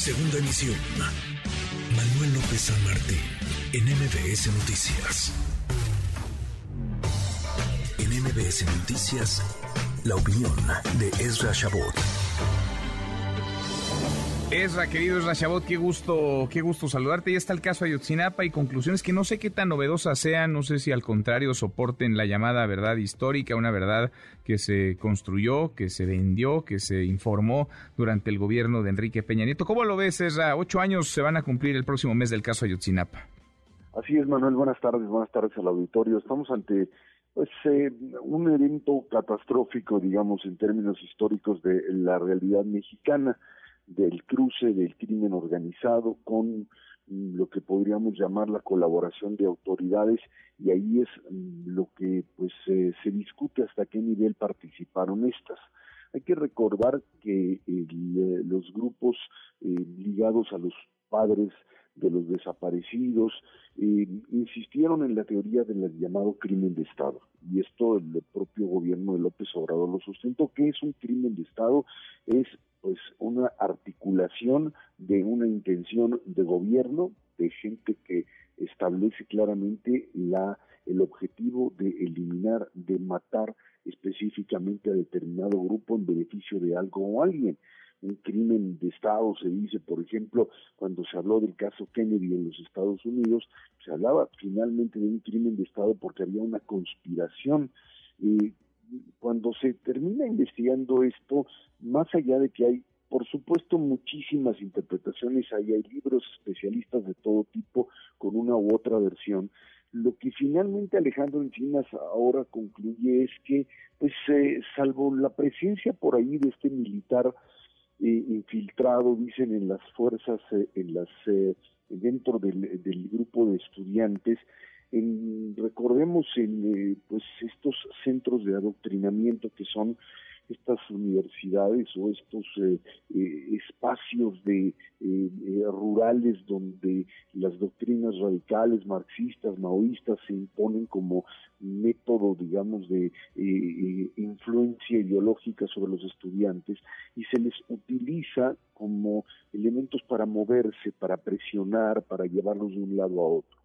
Segunda emisión. Manuel López San Martín, en MBS Noticias. En MBS Noticias, la opinión de Ezra Shabot. Ezra, querido Ezra Shabot, qué gusto, qué gusto saludarte. Ya está el caso Ayotzinapa y conclusiones que no sé qué tan novedosas sean, no sé si al contrario soporten la llamada verdad histórica, una verdad que se construyó, que se vendió, que se informó durante el gobierno de Enrique Peña Nieto. ¿Cómo lo ves, Ezra? Ocho años se van a cumplir el próximo mes del caso Ayotzinapa. Así es, Manuel. Buenas tardes, buenas tardes al auditorio. Estamos ante pues eh, un evento catastrófico, digamos, en términos históricos de la realidad mexicana del cruce del crimen organizado con lo que podríamos llamar la colaboración de autoridades y ahí es mm, lo que pues eh, se discute hasta qué nivel participaron estas. Hay que recordar que eh, los grupos eh, ligados a los padres de los desaparecidos insistieron en la teoría del llamado crimen de Estado y esto el propio gobierno de López Obrador lo sustentó que es un crimen de Estado es pues una articulación de una intención de gobierno, de gente que establece claramente la el objetivo de eliminar, de matar específicamente a determinado grupo en beneficio de algo o alguien. Un crimen de Estado se dice, por ejemplo, cuando se habló del caso Kennedy en los Estados Unidos, se hablaba finalmente de un crimen de Estado porque había una conspiración. Eh, cuando se termina investigando esto, más allá de que hay, por supuesto, muchísimas interpretaciones, ahí hay libros especialistas de todo tipo con una u otra versión, lo que finalmente Alejandro Encinas ahora concluye es que, pues, eh, salvo la presencia por ahí de este militar eh, infiltrado, dicen en las fuerzas, eh, en las dentro del, grupo de estudiantes, recordemos en pues estos centros de adoctrinamiento que son estas universidades o estos eh, eh, espacios de eh, rurales donde las doctrinas radicales marxistas maoístas se imponen como método digamos de influencia ideológica sobre los estudiantes y se les utiliza como elementos para moverse para presionar para llevarlos de un lado a otro.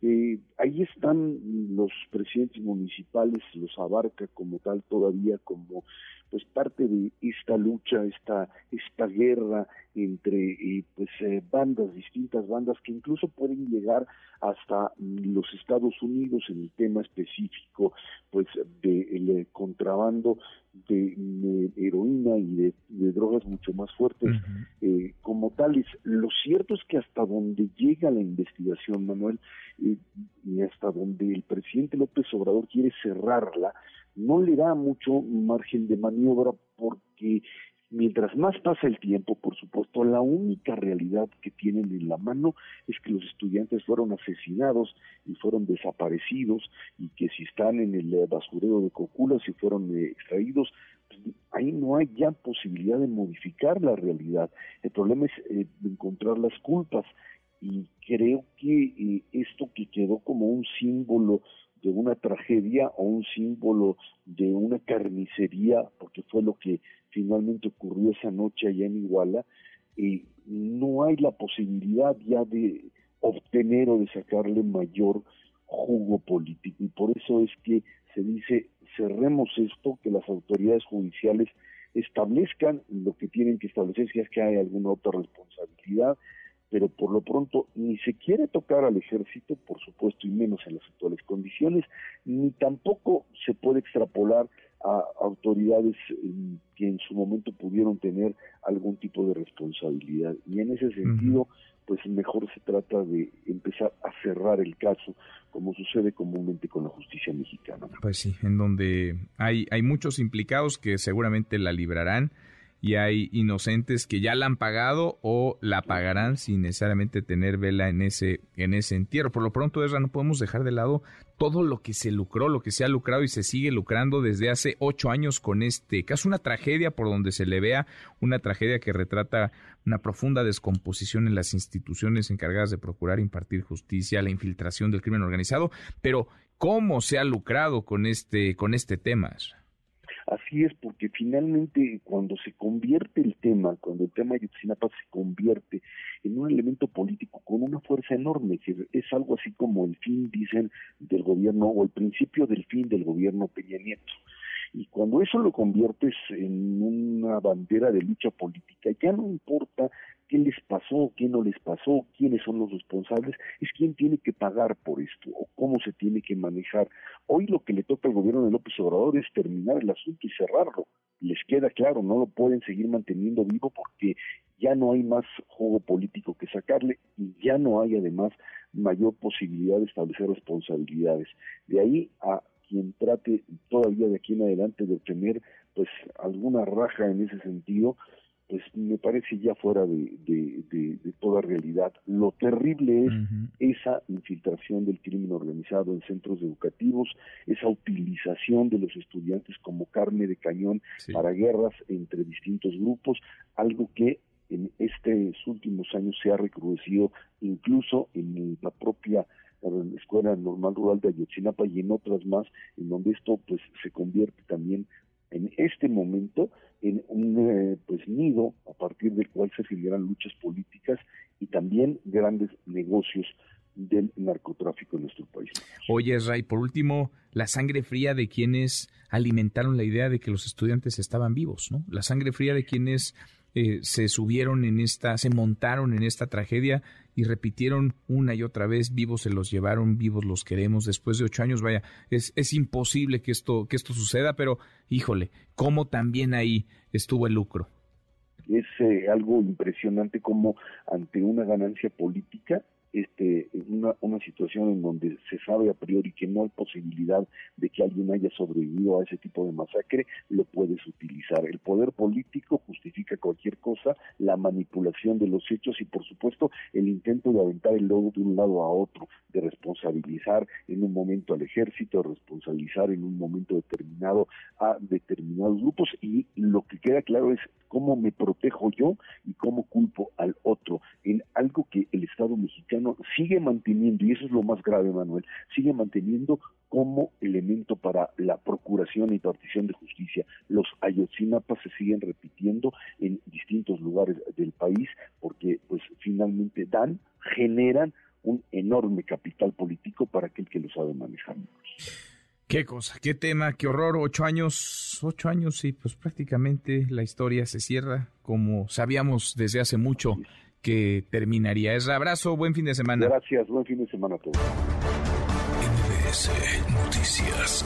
Ahí están los presidentes municipales, los abarca como tal todavía como pues parte de esta lucha, esta esta guerra entre eh, pues eh, bandas, distintas bandas que incluso pueden llegar hasta los Estados Unidos en el tema específico pues del contrabando de, heroína y de, drogas mucho más fuertes eh, como tales. Lo cierto es que hasta donde llega la investigación, Manuel, eh, y hasta donde el presidente López Obrador quiere cerrarla, no le da mucho margen de maniobra porque Mientras más pasa el tiempo, por supuesto, la única realidad que tienen en la mano es que los estudiantes fueron asesinados y fueron desaparecidos y que si están en el basurero de Cocula, si fueron eh, extraídos, pues, ahí no hay ya posibilidad de modificar la realidad. El problema es eh, encontrar las culpas y creo que eh, esto que quedó como un símbolo de una tragedia o un símbolo de una carnicería, porque fue lo que finalmente ocurrió esa noche allá en Iguala, y no hay la posibilidad ya de obtener o de sacarle mayor jugo político. Y por eso es que se dice, cerremos esto, que las autoridades judiciales establezcan lo que tienen que establecer, si es que hay alguna otra responsabilidad, pero por lo pronto ni se quiere tocar al ejército, por supuesto, y menos en las actuales condiciones, ni tampoco se puede extrapolar a autoridades eh, que en su momento pudieron tener algún tipo de responsabilidad. Y en ese sentido, pues mejor se trata de empezar a cerrar el caso, como sucede comúnmente con la justicia mexicana. Pues sí, en donde hay, hay muchos implicados que seguramente la librarán y hay inocentes que ya la han pagado o la pagarán sin necesariamente tener vela en ese en ese entierro. Por lo pronto, Ezra, no podemos dejar de lado todo lo que se lucró, lo que se ha lucrado y se sigue lucrando desde hace ocho años con este caso. Una tragedia por donde se le vea, una tragedia que retrata una profunda descomposición en las instituciones encargadas de procurar impartir justicia, la infiltración del crimen organizado. Pero, ¿cómo se ha lucrado con este, con este tema? Así es, porque finalmente cuando se convierte el tema, cuando el tema de Ayotzinapa se convierte en un elemento político con una fuerza enorme, que es algo así como el fin, dicen, del gobierno o el principio del fin del gobierno Peña Nieto. Y cuando eso lo conviertes en una bandera de lucha política, ya no importa qué les pasó, qué no les pasó, quiénes son los responsables, es quién tiene que pagar por esto o cómo se tiene que manejar. Hoy lo que le toca al gobierno de López Obrador es terminar el asunto y cerrarlo. Les queda claro, no lo pueden seguir manteniendo vivo porque ya no hay más juego político que sacarle y ya no hay además mayor posibilidad de establecer responsabilidades. De ahí a quien trate todavía de aquí en adelante de obtener pues alguna raja en ese sentido, pues me parece ya fuera de, de, toda realidad. Lo terrible es esa infiltración del crimen organizado en centros educativos, esa utilización de los estudiantes como carne de cañón para guerras entre distintos grupos, algo que en estos últimos años se ha recrudecido incluso en la propia Escuela Normal Rural de Ayotzinapa y en otras más, en donde esto pues se convierte también en este momento en un eh, pues nido a partir del cual se generan luchas políticas y también grandes negocios del narcotráfico en nuestro país. Oye, Ray, por último, la sangre fría de quienes alimentaron la idea de que los estudiantes estaban vivos, ¿no? La sangre fría de quienes eh, se subieron en esta, se montaron en esta tragedia y repitieron una y otra vez, vivos se los llevaron, vivos los queremos, después de ocho años, vaya, es, es imposible que esto, que esto suceda, pero híjole, cómo también ahí estuvo el lucro. Es eh, algo impresionante como ante una ganancia política este, una, una situación en donde se sabe a priori que no hay posibilidad de que alguien haya sobrevivido a ese tipo de masacre, lo puedes utilizar. El poder político justifica cualquier cosa, la manipulación de los hechos y por supuesto el intento de aventar el lodo de un lado a otro, de responsabilizar en un momento al ejército, responsabilizar en un momento determinado a determinados grupos y lo que queda claro es cómo me protejo yo y cómo culpo al otro en algo que el Estado mexicano sigue manteniendo, y eso es lo más grave, Manuel, sigue manteniendo como elemento para la procuración y partición de justicia. Los ayotzinapas se siguen repitiendo en distintos lugares del país porque pues finalmente dan, generan un enorme capital político para aquel que lo sabe manejar. Qué cosa, qué tema, qué horror. Ocho años, ocho años y pues prácticamente la historia se cierra como sabíamos desde hace mucho que terminaría. Es abrazo, buen fin de semana. Gracias, buen fin de semana a todos. Noticias.